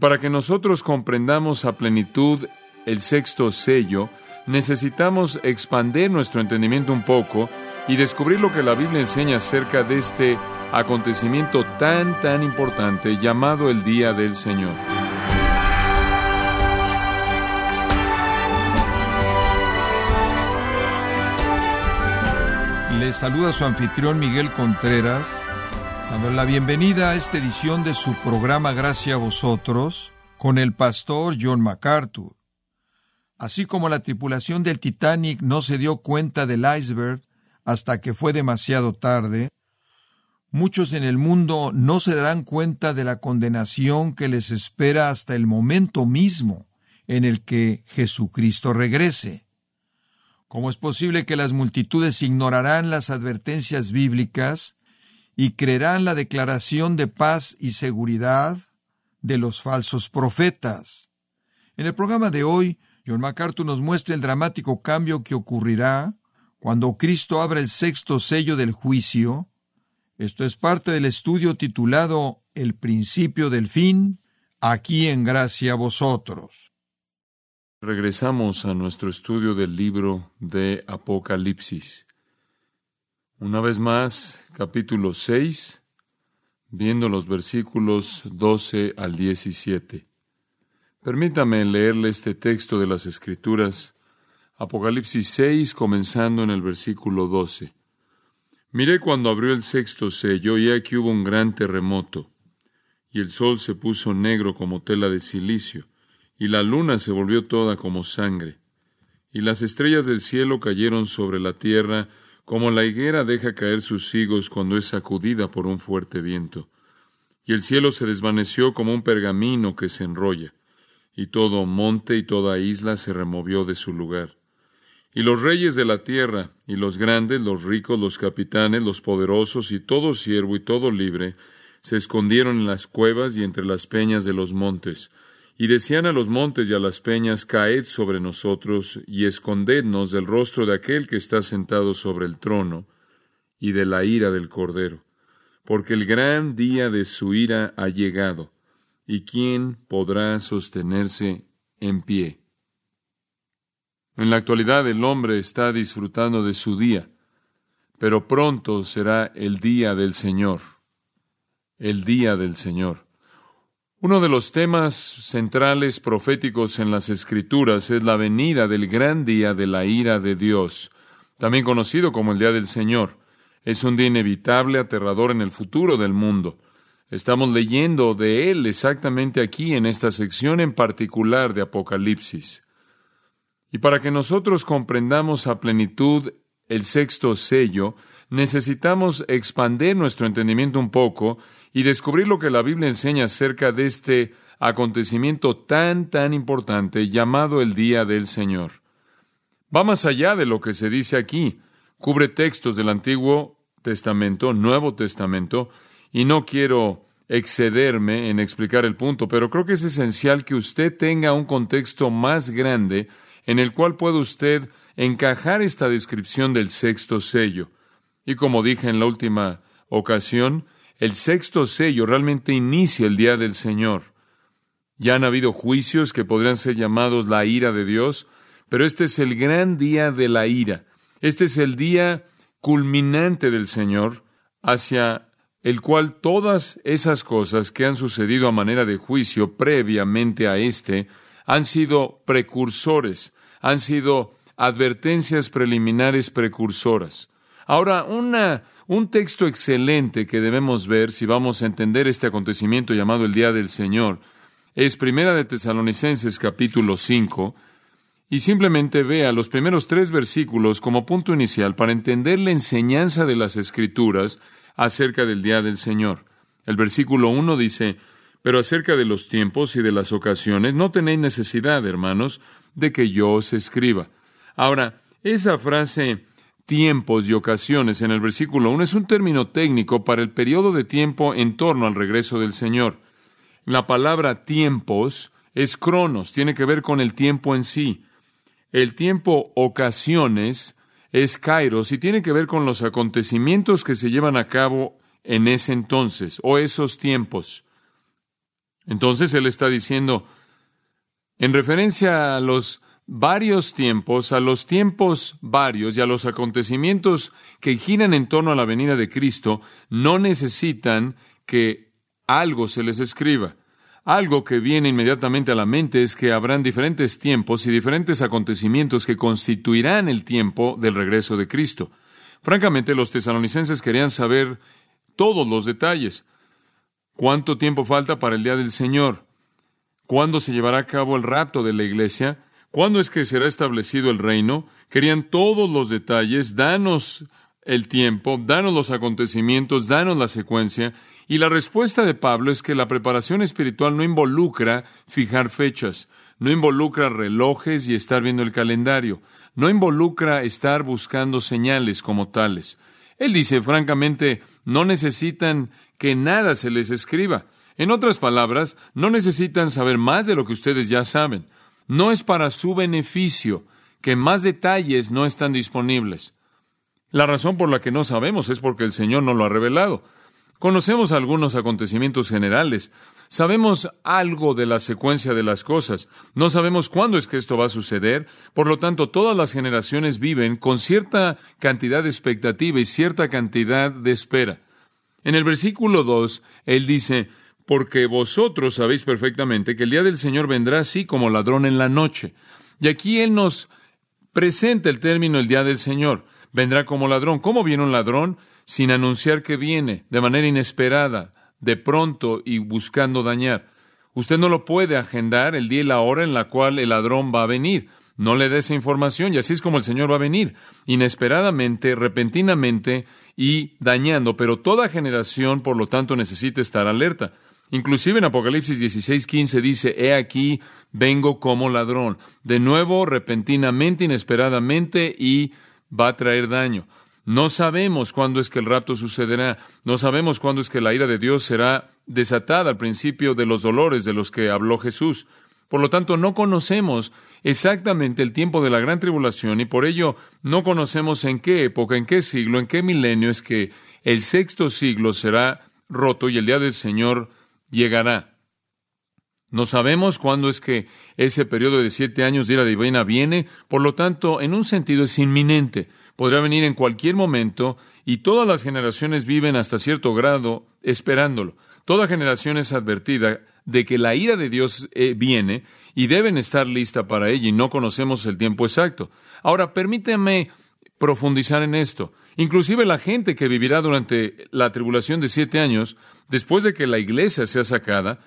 Para que nosotros comprendamos a plenitud el sexto sello, necesitamos expandir nuestro entendimiento un poco y descubrir lo que la Biblia enseña acerca de este acontecimiento tan, tan importante llamado el Día del Señor. Le saluda su anfitrión Miguel Contreras dando la bienvenida a esta edición de su programa Gracias a vosotros con el pastor John MacArthur. Así como la tripulación del Titanic no se dio cuenta del iceberg hasta que fue demasiado tarde, muchos en el mundo no se darán cuenta de la condenación que les espera hasta el momento mismo en el que Jesucristo regrese. ¿Cómo es posible que las multitudes ignorarán las advertencias bíblicas y creerán la declaración de paz y seguridad de los falsos profetas. En el programa de hoy, John MacArthur nos muestra el dramático cambio que ocurrirá cuando Cristo abra el sexto sello del juicio. Esto es parte del estudio titulado El principio del fin, aquí en gracia a vosotros. Regresamos a nuestro estudio del libro de Apocalipsis. Una vez más, capítulo 6, viendo los versículos 12 al 17. Permítame leerle este texto de las Escrituras, Apocalipsis 6, comenzando en el versículo 12. Miré cuando abrió el sexto sello y aquí hubo un gran terremoto, y el sol se puso negro como tela de silicio, y la luna se volvió toda como sangre, y las estrellas del cielo cayeron sobre la tierra, como la higuera deja caer sus higos cuando es sacudida por un fuerte viento. Y el cielo se desvaneció como un pergamino que se enrolla, y todo monte y toda isla se removió de su lugar. Y los reyes de la tierra, y los grandes, los ricos, los capitanes, los poderosos, y todo siervo y todo libre, se escondieron en las cuevas y entre las peñas de los montes, y decían a los montes y a las peñas, Caed sobre nosotros y escondednos del rostro de aquel que está sentado sobre el trono y de la ira del Cordero, porque el gran día de su ira ha llegado, y quién podrá sostenerse en pie. En la actualidad el hombre está disfrutando de su día, pero pronto será el día del Señor, el día del Señor. Uno de los temas centrales proféticos en las Escrituras es la venida del gran día de la ira de Dios, también conocido como el Día del Señor. Es un día inevitable, aterrador en el futuro del mundo. Estamos leyendo de él exactamente aquí en esta sección en particular de Apocalipsis. Y para que nosotros comprendamos a plenitud el sexto sello, necesitamos expandir nuestro entendimiento un poco y descubrir lo que la Biblia enseña acerca de este acontecimiento tan, tan importante llamado el Día del Señor. Va más allá de lo que se dice aquí. Cubre textos del Antiguo Testamento, Nuevo Testamento, y no quiero excederme en explicar el punto, pero creo que es esencial que usted tenga un contexto más grande en el cual pueda usted encajar esta descripción del sexto sello. Y como dije en la última ocasión, el sexto sello realmente inicia el día del Señor. Ya han habido juicios que podrían ser llamados la ira de Dios, pero este es el gran día de la ira. Este es el día culminante del Señor, hacia el cual todas esas cosas que han sucedido a manera de juicio previamente a este han sido precursores, han sido advertencias preliminares precursoras. Ahora, una, un texto excelente que debemos ver si vamos a entender este acontecimiento llamado el Día del Señor es Primera de Tesalonicenses capítulo 5 y simplemente vea los primeros tres versículos como punto inicial para entender la enseñanza de las Escrituras acerca del Día del Señor. El versículo 1 dice, pero acerca de los tiempos y de las ocasiones, no tenéis necesidad, hermanos, de que yo os escriba. Ahora, esa frase tiempos y ocasiones en el versículo 1 es un término técnico para el periodo de tiempo en torno al regreso del Señor. La palabra tiempos es cronos, tiene que ver con el tiempo en sí. El tiempo ocasiones es kairos y tiene que ver con los acontecimientos que se llevan a cabo en ese entonces o esos tiempos. Entonces él está diciendo, en referencia a los varios tiempos, a los tiempos varios y a los acontecimientos que giran en torno a la venida de Cristo, no necesitan que algo se les escriba. Algo que viene inmediatamente a la mente es que habrán diferentes tiempos y diferentes acontecimientos que constituirán el tiempo del regreso de Cristo. Francamente, los tesalonicenses querían saber todos los detalles. ¿Cuánto tiempo falta para el día del Señor? ¿Cuándo se llevará a cabo el rapto de la iglesia? ¿Cuándo es que será establecido el reino? Querían todos los detalles, danos el tiempo, danos los acontecimientos, danos la secuencia. Y la respuesta de Pablo es que la preparación espiritual no involucra fijar fechas, no involucra relojes y estar viendo el calendario, no involucra estar buscando señales como tales. Él dice, francamente, no necesitan que nada se les escriba. En otras palabras, no necesitan saber más de lo que ustedes ya saben. No es para su beneficio que más detalles no están disponibles. La razón por la que no sabemos es porque el Señor no lo ha revelado. Conocemos algunos acontecimientos generales, sabemos algo de la secuencia de las cosas, no sabemos cuándo es que esto va a suceder, por lo tanto todas las generaciones viven con cierta cantidad de expectativa y cierta cantidad de espera. En el versículo 2, él dice, porque vosotros sabéis perfectamente que el día del Señor vendrá así como ladrón en la noche. Y aquí él nos presenta el término el día del Señor. Vendrá como ladrón. ¿Cómo viene un ladrón? Sin anunciar que viene, de manera inesperada, de pronto y buscando dañar. Usted no lo puede agendar el día y la hora en la cual el ladrón va a venir. No le dé esa información y así es como el Señor va a venir, inesperadamente, repentinamente y dañando. Pero toda generación, por lo tanto, necesita estar alerta. Inclusive en Apocalipsis 16:15 dice, He aquí, vengo como ladrón. De nuevo, repentinamente, inesperadamente y va a traer daño. No sabemos cuándo es que el rapto sucederá, no sabemos cuándo es que la ira de Dios será desatada al principio de los dolores de los que habló Jesús. Por lo tanto, no conocemos exactamente el tiempo de la gran tribulación y por ello no conocemos en qué época, en qué siglo, en qué milenio es que el sexto siglo será roto y el día del Señor llegará. No sabemos cuándo es que ese periodo de siete años de ira divina viene, por lo tanto, en un sentido es inminente. Podrá venir en cualquier momento y todas las generaciones viven hasta cierto grado esperándolo. Toda generación es advertida de que la ira de Dios eh, viene y deben estar lista para ella y no conocemos el tiempo exacto. Ahora, permíteme profundizar en esto. Inclusive la gente que vivirá durante la tribulación de siete años, después de que la iglesia sea sacada,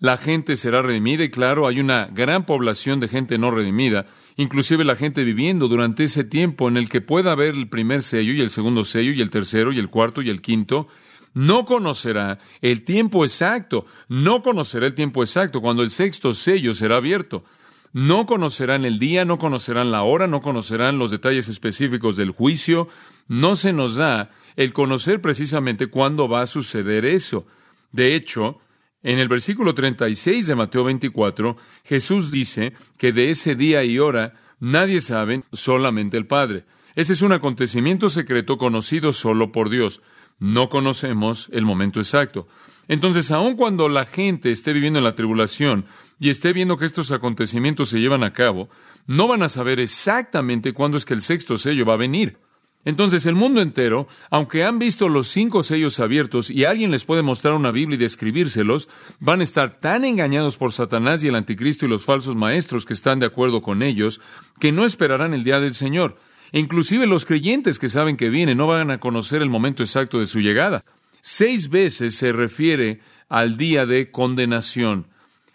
la gente será redimida y claro, hay una gran población de gente no redimida, inclusive la gente viviendo durante ese tiempo en el que pueda haber el primer sello y el segundo sello y el tercero y el cuarto y el quinto, no conocerá el tiempo exacto, no conocerá el tiempo exacto cuando el sexto sello será abierto. No conocerán el día, no conocerán la hora, no conocerán los detalles específicos del juicio. No se nos da el conocer precisamente cuándo va a suceder eso. De hecho, en el versículo 36 de Mateo 24, Jesús dice que de ese día y hora nadie sabe, solamente el Padre. Ese es un acontecimiento secreto conocido solo por Dios. No conocemos el momento exacto. Entonces, aun cuando la gente esté viviendo en la tribulación y esté viendo que estos acontecimientos se llevan a cabo, no van a saber exactamente cuándo es que el sexto sello va a venir. Entonces, el mundo entero, aunque han visto los cinco sellos abiertos y alguien les puede mostrar una Biblia y describírselos, van a estar tan engañados por Satanás y el anticristo y los falsos maestros que están de acuerdo con ellos, que no esperarán el día del Señor. E inclusive los creyentes que saben que viene no van a conocer el momento exacto de su llegada. Seis veces se refiere al día de condenación.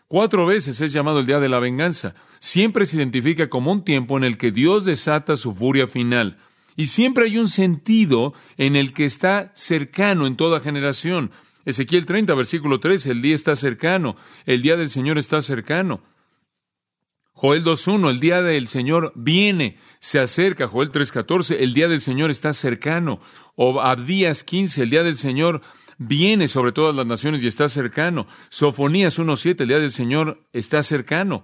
Cuatro veces es llamado el día de la venganza. Siempre se identifica como un tiempo en el que Dios desata su furia final. Y siempre hay un sentido en el que está cercano en toda generación. Ezequiel 30, versículo 3, el día está cercano, el día del Señor está cercano. Joel 2.1, el día del Señor viene, se acerca. Joel 3.14, el día del Señor está cercano. O Abdías 15, el día del Señor viene sobre todas las naciones y está cercano. Sofonías 1.7, el día del Señor está cercano.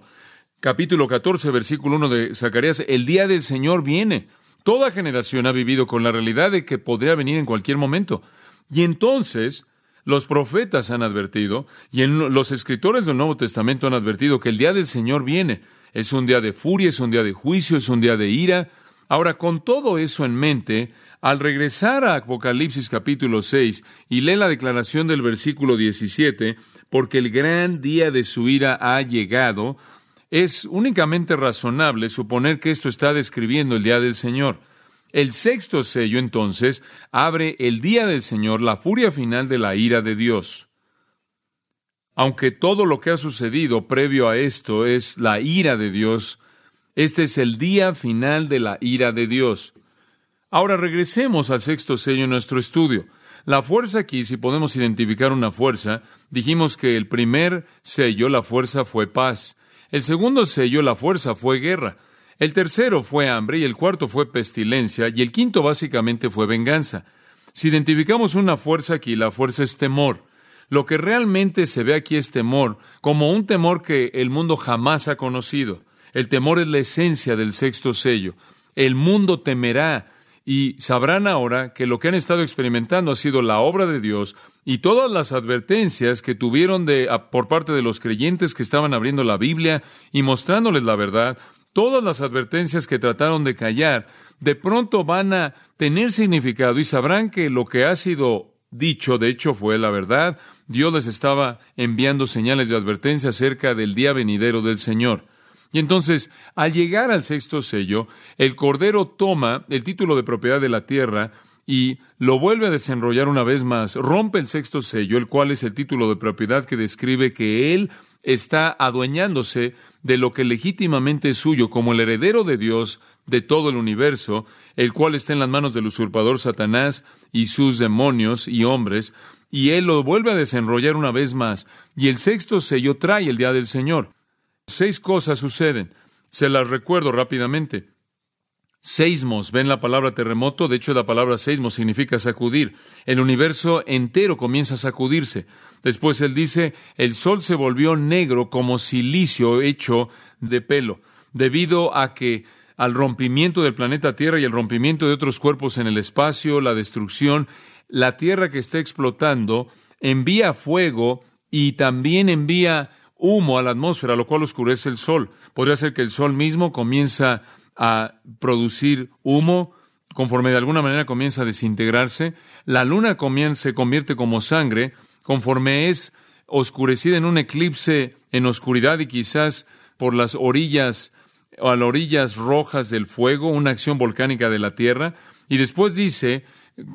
Capítulo 14, versículo 1 de Zacarías, el día del Señor viene. Toda generación ha vivido con la realidad de que podría venir en cualquier momento. Y entonces, Los profetas han advertido y los escritores del Nuevo Testamento han advertido que el día del Señor viene. Es un día de furia, es un día de juicio, es un día de ira. Ahora, con todo eso en mente, al regresar a Apocalipsis capítulo 6 y lee la declaración del versículo 17, porque el gran día de su ira ha llegado, es únicamente razonable suponer que esto está describiendo el día del Señor. El sexto sello, entonces, abre el día del Señor, la furia final de la ira de Dios. Aunque todo lo que ha sucedido previo a esto es la ira de Dios, este es el día final de la ira de Dios. Ahora regresemos al sexto sello en nuestro estudio. La fuerza aquí, si podemos identificar una fuerza, dijimos que el primer sello, la fuerza, fue paz. El segundo sello, la fuerza, fue guerra. El tercero fue hambre y el cuarto fue pestilencia y el quinto básicamente fue venganza. Si identificamos una fuerza aquí, la fuerza es temor. Lo que realmente se ve aquí es temor, como un temor que el mundo jamás ha conocido. El temor es la esencia del sexto sello. El mundo temerá y sabrán ahora que lo que han estado experimentando ha sido la obra de Dios y todas las advertencias que tuvieron de, por parte de los creyentes que estaban abriendo la Biblia y mostrándoles la verdad, todas las advertencias que trataron de callar, de pronto van a tener significado y sabrán que lo que ha sido dicho, de hecho, fue la verdad. Dios les estaba enviando señales de advertencia acerca del día venidero del Señor. Y entonces, al llegar al sexto sello, el Cordero toma el título de propiedad de la tierra y lo vuelve a desenrollar una vez más, rompe el sexto sello, el cual es el título de propiedad que describe que Él está adueñándose de lo que legítimamente es suyo como el heredero de Dios de todo el universo, el cual está en las manos del usurpador Satanás y sus demonios y hombres, y Él lo vuelve a desenrollar una vez más, y el sexto sello trae el día del Señor. Seis cosas suceden. Se las recuerdo rápidamente. Seismos, ven la palabra terremoto, de hecho la palabra seismos significa sacudir. El universo entero comienza a sacudirse. Después él dice, el sol se volvió negro como silicio hecho de pelo, debido a que al rompimiento del planeta Tierra y el rompimiento de otros cuerpos en el espacio, la destrucción, la Tierra que está explotando envía fuego y también envía humo a la atmósfera, lo cual oscurece el sol. Podría ser que el sol mismo comienza a producir humo, conforme de alguna manera comienza a desintegrarse. La luna se convierte como sangre, conforme es oscurecida en un eclipse en oscuridad y quizás por las orillas o a las orillas rojas del fuego, una acción volcánica de la tierra. Y después dice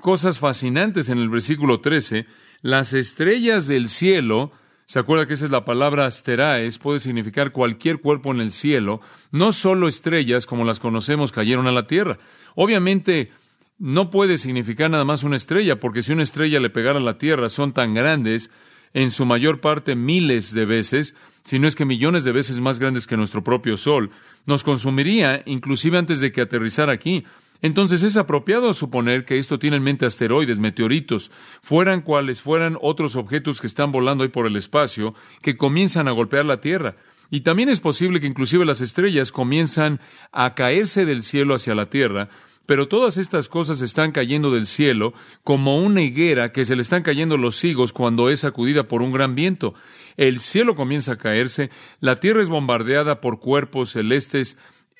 cosas fascinantes en el versículo 13, las estrellas del cielo ¿Se acuerda que esa es la palabra asteraes? Puede significar cualquier cuerpo en el cielo. No solo estrellas como las conocemos cayeron a la tierra. Obviamente no puede significar nada más una estrella, porque si una estrella le pegara a la tierra son tan grandes, en su mayor parte miles de veces, si no es que millones de veces más grandes que nuestro propio Sol, nos consumiría inclusive antes de que aterrizara aquí. Entonces es apropiado suponer que esto tiene en mente asteroides, meteoritos, fueran cuales fueran otros objetos que están volando ahí por el espacio, que comienzan a golpear la Tierra. Y también es posible que inclusive las estrellas comienzan a caerse del cielo hacia la Tierra, pero todas estas cosas están cayendo del cielo como una higuera que se le están cayendo los higos cuando es sacudida por un gran viento. El cielo comienza a caerse, la Tierra es bombardeada por cuerpos celestes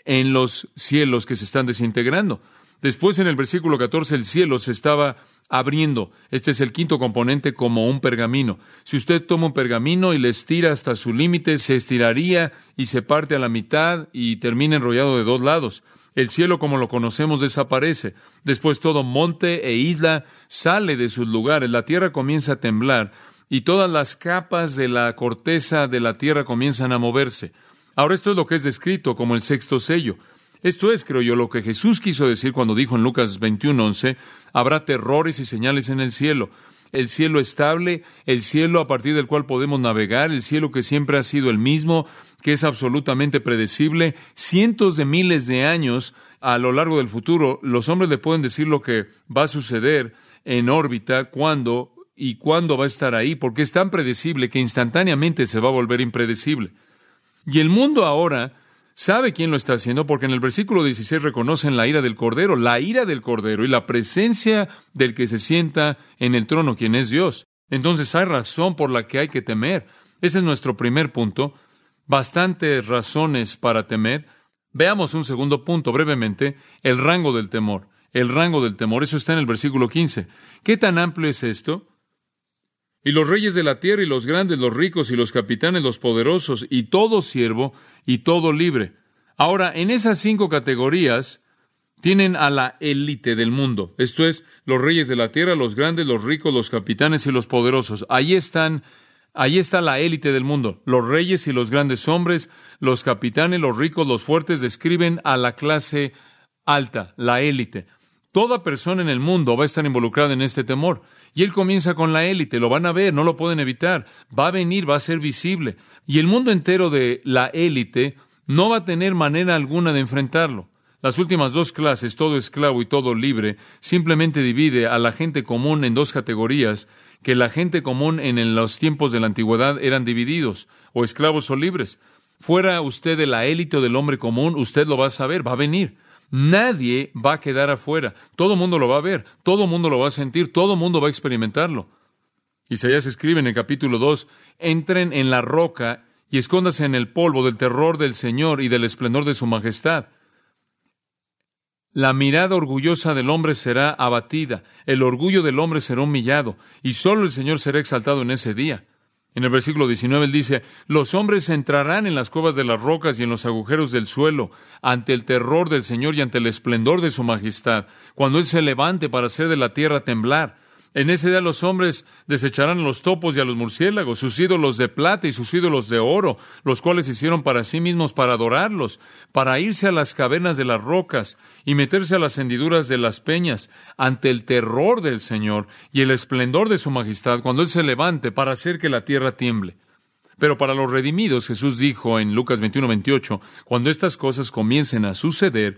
en los cielos que se están desintegrando. Después en el versículo 14 el cielo se estaba abriendo. Este es el quinto componente como un pergamino. Si usted toma un pergamino y le estira hasta su límite, se estiraría y se parte a la mitad y termina enrollado de dos lados. El cielo como lo conocemos desaparece. Después todo monte e isla sale de sus lugares. La tierra comienza a temblar y todas las capas de la corteza de la tierra comienzan a moverse. Ahora esto es lo que es descrito como el sexto sello. Esto es, creo yo, lo que Jesús quiso decir cuando dijo en Lucas 21:11, habrá terrores y señales en el cielo. El cielo estable, el cielo a partir del cual podemos navegar, el cielo que siempre ha sido el mismo, que es absolutamente predecible, cientos de miles de años a lo largo del futuro, los hombres le pueden decir lo que va a suceder en órbita, cuándo y cuándo va a estar ahí, porque es tan predecible que instantáneamente se va a volver impredecible. Y el mundo ahora sabe quién lo está haciendo porque en el versículo 16 reconocen la ira del Cordero, la ira del Cordero y la presencia del que se sienta en el trono, quien es Dios. Entonces hay razón por la que hay que temer. Ese es nuestro primer punto. Bastantes razones para temer. Veamos un segundo punto brevemente, el rango del temor. El rango del temor, eso está en el versículo 15. ¿Qué tan amplio es esto? Y los reyes de la tierra y los grandes, los ricos y los capitanes, los poderosos, y todo siervo y todo libre. Ahora, en esas cinco categorías tienen a la élite del mundo. Esto es, los reyes de la tierra, los grandes, los ricos, los capitanes y los poderosos. Ahí están, ahí está la élite del mundo. Los reyes y los grandes hombres, los capitanes, los ricos, los fuertes, describen a la clase alta, la élite. Toda persona en el mundo va a estar involucrada en este temor. Y él comienza con la élite, lo van a ver, no lo pueden evitar. Va a venir, va a ser visible. Y el mundo entero de la élite no va a tener manera alguna de enfrentarlo. Las últimas dos clases, todo esclavo y todo libre, simplemente divide a la gente común en dos categorías, que la gente común en los tiempos de la antigüedad eran divididos, o esclavos o libres. Fuera usted de la élite o del hombre común, usted lo va a saber, va a venir. Nadie va a quedar afuera. Todo el mundo lo va a ver, todo el mundo lo va a sentir, todo el mundo va a experimentarlo. Isaías escribe en el capítulo 2, entren en la roca y escóndase en el polvo del terror del Señor y del esplendor de su majestad. La mirada orgullosa del hombre será abatida, el orgullo del hombre será humillado, y solo el Señor será exaltado en ese día. En el versículo 19 él dice, los hombres entrarán en las cuevas de las rocas y en los agujeros del suelo, ante el terror del Señor y ante el esplendor de su majestad, cuando Él se levante para hacer de la tierra temblar. En ese día los hombres desecharán a los topos y a los murciélagos, sus ídolos de plata y sus ídolos de oro, los cuales hicieron para sí mismos para adorarlos, para irse a las cavernas de las rocas y meterse a las hendiduras de las peñas, ante el terror del Señor y el esplendor de su majestad, cuando Él se levante para hacer que la tierra tiemble. Pero para los redimidos, Jesús dijo en Lucas 21, 28, cuando estas cosas comiencen a suceder,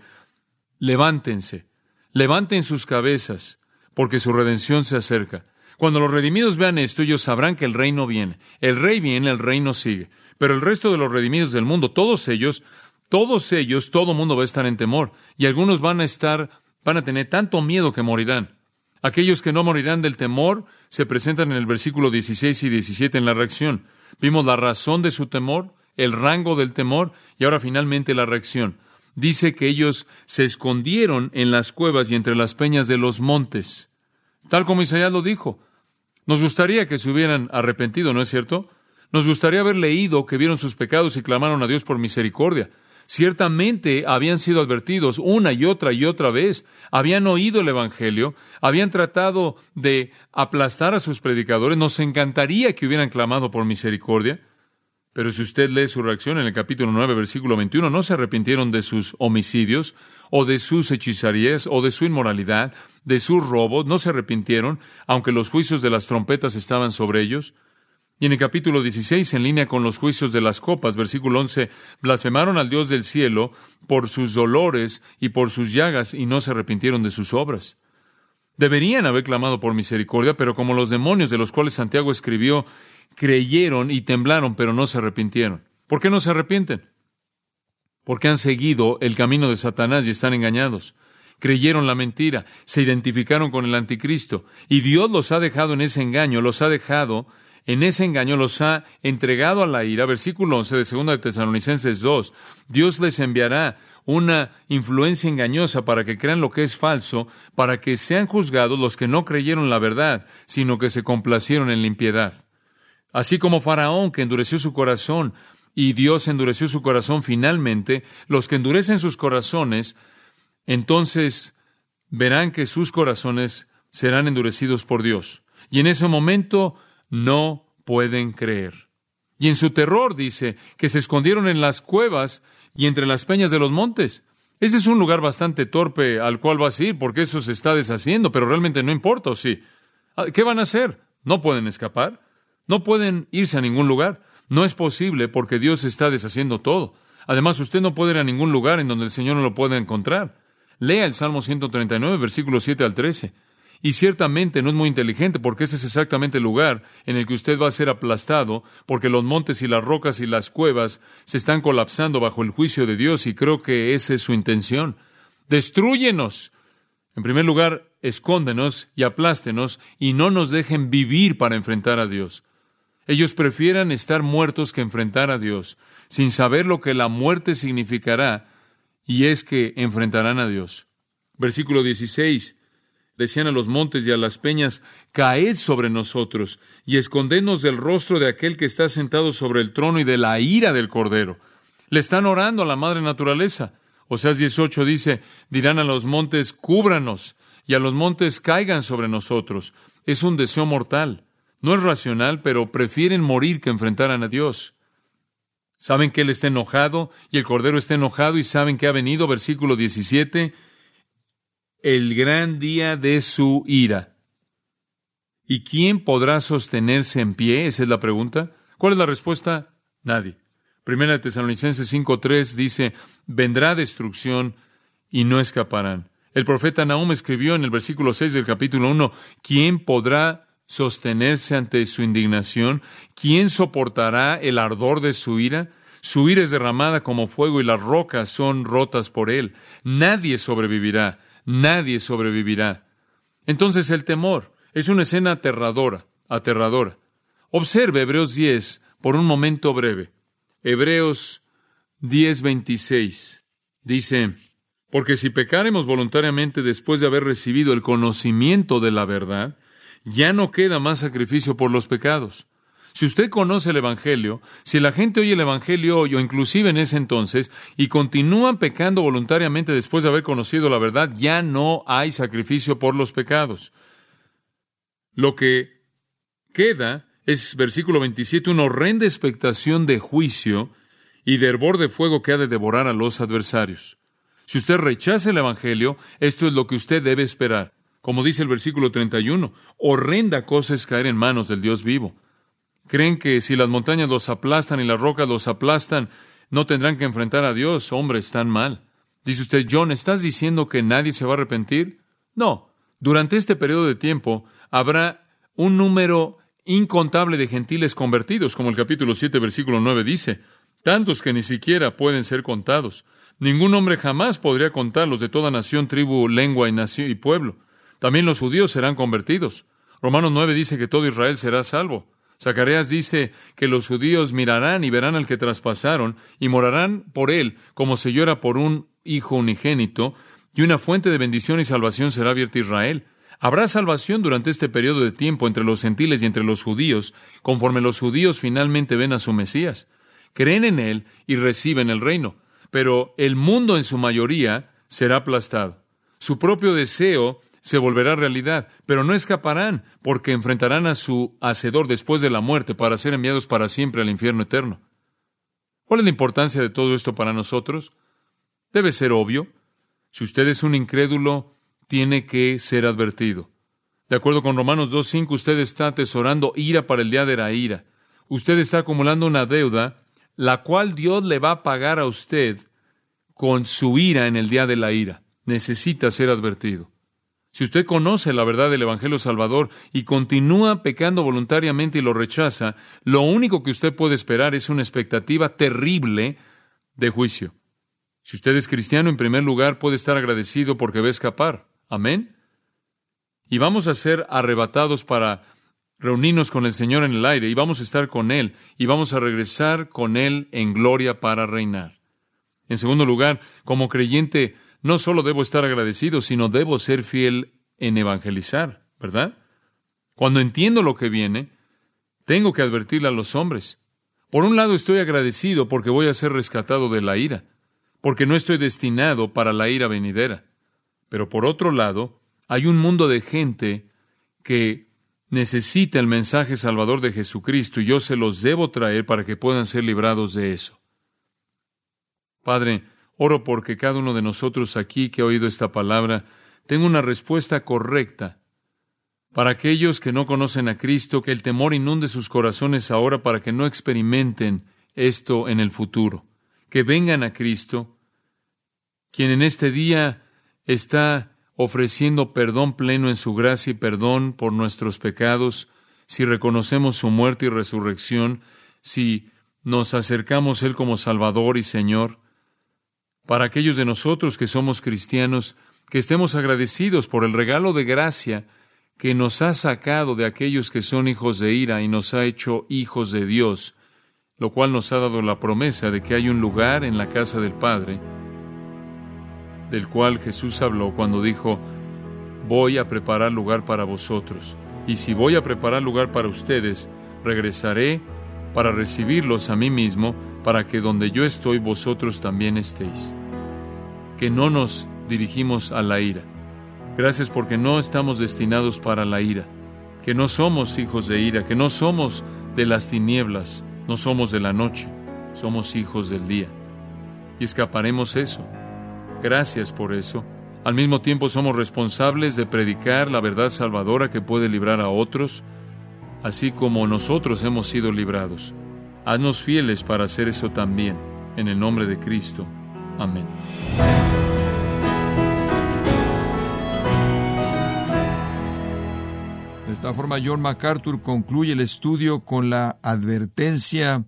levántense, levanten sus cabezas, porque su redención se acerca. Cuando los redimidos vean esto, ellos sabrán que el reino viene. El rey viene, el reino sigue. Pero el resto de los redimidos del mundo, todos ellos, todos ellos, todo mundo va a estar en temor. Y algunos van a estar, van a tener tanto miedo que morirán. Aquellos que no morirán del temor se presentan en el versículo 16 y 17 en la reacción. Vimos la razón de su temor, el rango del temor y ahora finalmente la reacción dice que ellos se escondieron en las cuevas y entre las peñas de los montes, tal como Isaías lo dijo. Nos gustaría que se hubieran arrepentido, ¿no es cierto? Nos gustaría haber leído que vieron sus pecados y clamaron a Dios por misericordia. Ciertamente habían sido advertidos una y otra y otra vez, habían oído el Evangelio, habían tratado de aplastar a sus predicadores, nos encantaría que hubieran clamado por misericordia, pero si usted lee su reacción en el capítulo 9, versículo 21, no se arrepintieron de sus homicidios, o de sus hechizarías, o de su inmoralidad, de sus robos, no se arrepintieron, aunque los juicios de las trompetas estaban sobre ellos. Y en el capítulo 16, en línea con los juicios de las copas, versículo 11, blasfemaron al Dios del cielo por sus dolores y por sus llagas, y no se arrepintieron de sus obras. Deberían haber clamado por misericordia, pero como los demonios de los cuales Santiago escribió creyeron y temblaron, pero no se arrepintieron. ¿Por qué no se arrepienten? Porque han seguido el camino de Satanás y están engañados. Creyeron la mentira, se identificaron con el anticristo, y Dios los ha dejado en ese engaño, los ha dejado en ese engaño, los ha entregado a la ira. Versículo 11 de 2 de Tesalonicenses 2. Dios les enviará una influencia engañosa para que crean lo que es falso, para que sean juzgados los que no creyeron la verdad, sino que se complacieron en la impiedad. Así como Faraón, que endureció su corazón, y Dios endureció su corazón finalmente, los que endurecen sus corazones, entonces verán que sus corazones serán endurecidos por Dios. Y en ese momento no pueden creer. Y en su terror dice que se escondieron en las cuevas y entre las peñas de los montes. Ese es un lugar bastante torpe al cual vas a ir porque eso se está deshaciendo, pero realmente no importa, ¿o sí? Ah, ¿Qué van a hacer? ¿No pueden escapar? No pueden irse a ningún lugar. No es posible porque Dios está deshaciendo todo. Además, usted no puede ir a ningún lugar en donde el Señor no lo pueda encontrar. Lea el Salmo 139, versículos 7 al 13. Y ciertamente no es muy inteligente porque ese es exactamente el lugar en el que usted va a ser aplastado porque los montes y las rocas y las cuevas se están colapsando bajo el juicio de Dios y creo que esa es su intención. Destruyenos En primer lugar, escóndenos y aplástenos y no nos dejen vivir para enfrentar a Dios. Ellos prefieran estar muertos que enfrentar a Dios, sin saber lo que la muerte significará, y es que enfrentarán a Dios. Versículo 16. Decían a los montes y a las peñas, caed sobre nosotros y escondednos del rostro de aquel que está sentado sobre el trono y de la ira del Cordero. Le están orando a la madre naturaleza. Oseas 18 dice, dirán a los montes, cúbranos, y a los montes caigan sobre nosotros. Es un deseo mortal. No es racional, pero prefieren morir que enfrentaran a Dios. Saben que Él está enojado y el Cordero está enojado y saben que ha venido, versículo 17, el gran día de su ira. ¿Y quién podrá sostenerse en pie? Esa es la pregunta. ¿Cuál es la respuesta? Nadie. Primera de Tesalonicenses 5.3 dice, vendrá destrucción y no escaparán. El profeta Nahum escribió en el versículo 6 del capítulo 1, ¿quién podrá sostenerse ante su indignación? ¿Quién soportará el ardor de su ira? Su ira es derramada como fuego y las rocas son rotas por él. Nadie sobrevivirá, nadie sobrevivirá. Entonces el temor es una escena aterradora, aterradora. Observe Hebreos 10 por un momento breve. Hebreos 10:26 dice, porque si pecaremos voluntariamente después de haber recibido el conocimiento de la verdad, ya no queda más sacrificio por los pecados. Si usted conoce el Evangelio, si la gente oye el Evangelio hoy o inclusive en ese entonces y continúan pecando voluntariamente después de haber conocido la verdad, ya no hay sacrificio por los pecados. Lo que queda es, versículo 27, una horrenda expectación de juicio y de hervor de fuego que ha de devorar a los adversarios. Si usted rechaza el Evangelio, esto es lo que usted debe esperar. Como dice el versículo 31, horrenda cosa es caer en manos del Dios vivo. ¿Creen que si las montañas los aplastan y las rocas los aplastan, no tendrán que enfrentar a Dios? Hombre, están mal. Dice usted, John, ¿estás diciendo que nadie se va a arrepentir? No. Durante este periodo de tiempo habrá un número incontable de gentiles convertidos, como el capítulo 7, versículo 9 dice, tantos que ni siquiera pueden ser contados. Ningún hombre jamás podría contarlos de toda nación, tribu, lengua y, nación, y pueblo. También los judíos serán convertidos. Romanos 9 dice que todo Israel será salvo. Zacarías dice que los judíos mirarán y verán al que traspasaron y morarán por él como se llora por un hijo unigénito, y una fuente de bendición y salvación será abierta a Israel. Habrá salvación durante este periodo de tiempo entre los gentiles y entre los judíos, conforme los judíos finalmente ven a su Mesías. Creen en Él y reciben el reino. Pero el mundo en su mayoría será aplastado. Su propio deseo se volverá realidad, pero no escaparán, porque enfrentarán a su Hacedor después de la muerte para ser enviados para siempre al infierno eterno. ¿Cuál es la importancia de todo esto para nosotros? Debe ser obvio. Si usted es un incrédulo, tiene que ser advertido. De acuerdo con Romanos 2.5, usted está atesorando ira para el día de la ira. Usted está acumulando una deuda, la cual Dios le va a pagar a usted con su ira en el día de la ira. Necesita ser advertido. Si usted conoce la verdad del Evangelio Salvador y continúa pecando voluntariamente y lo rechaza, lo único que usted puede esperar es una expectativa terrible de juicio. Si usted es cristiano, en primer lugar, puede estar agradecido porque va a escapar. Amén. Y vamos a ser arrebatados para reunirnos con el Señor en el aire y vamos a estar con Él y vamos a regresar con Él en gloria para reinar. En segundo lugar, como creyente, no solo debo estar agradecido, sino debo ser fiel en evangelizar, ¿verdad? Cuando entiendo lo que viene, tengo que advertirle a los hombres. Por un lado estoy agradecido porque voy a ser rescatado de la ira, porque no estoy destinado para la ira venidera. Pero por otro lado, hay un mundo de gente que necesita el mensaje salvador de Jesucristo y yo se los debo traer para que puedan ser librados de eso. Padre, oro porque cada uno de nosotros aquí que ha oído esta palabra tenga una respuesta correcta. Para aquellos que no conocen a Cristo, que el temor inunde sus corazones ahora para que no experimenten esto en el futuro. Que vengan a Cristo, quien en este día está ofreciendo perdón pleno en su gracia y perdón por nuestros pecados, si reconocemos su muerte y resurrección, si nos acercamos a Él como Salvador y Señor, para aquellos de nosotros que somos cristianos, que estemos agradecidos por el regalo de gracia que nos ha sacado de aquellos que son hijos de ira y nos ha hecho hijos de Dios, lo cual nos ha dado la promesa de que hay un lugar en la casa del Padre, del cual Jesús habló cuando dijo, voy a preparar lugar para vosotros, y si voy a preparar lugar para ustedes, regresaré para recibirlos a mí mismo, para que donde yo estoy vosotros también estéis. Que no nos dirigimos a la ira. Gracias porque no estamos destinados para la ira, que no somos hijos de ira, que no somos de las tinieblas, no somos de la noche, somos hijos del día. Y escaparemos eso. Gracias por eso. Al mismo tiempo somos responsables de predicar la verdad salvadora que puede librar a otros, así como nosotros hemos sido librados. Haznos fieles para hacer eso también. En el nombre de Cristo. Amén. De esta forma, John MacArthur concluye el estudio con la advertencia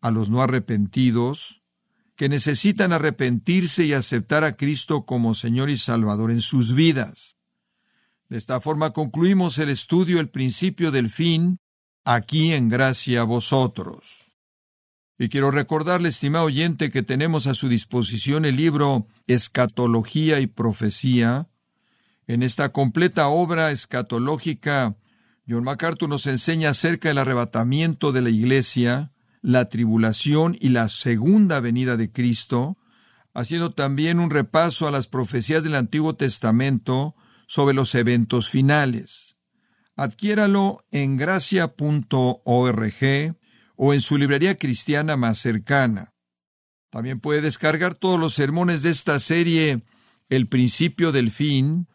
a los no arrepentidos que necesitan arrepentirse y aceptar a Cristo como Señor y Salvador en sus vidas. De esta forma concluimos el estudio El principio del fin, aquí en gracia a vosotros. Y quiero recordarle, estimado oyente, que tenemos a su disposición el libro Escatología y Profecía, en esta completa obra escatológica, John MacArthur nos enseña acerca del arrebatamiento de la Iglesia, la tribulación y la segunda venida de Cristo, haciendo también un repaso a las profecías del Antiguo Testamento sobre los eventos finales. Adquiéralo en gracia.org o en su librería cristiana más cercana. También puede descargar todos los sermones de esta serie El principio del fin,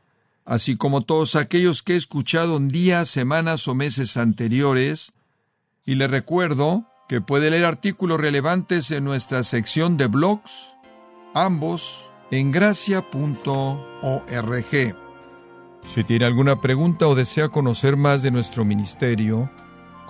así como todos aquellos que he escuchado en días, semanas o meses anteriores, y le recuerdo que puede leer artículos relevantes en nuestra sección de blogs, ambos en gracia.org. Si tiene alguna pregunta o desea conocer más de nuestro ministerio,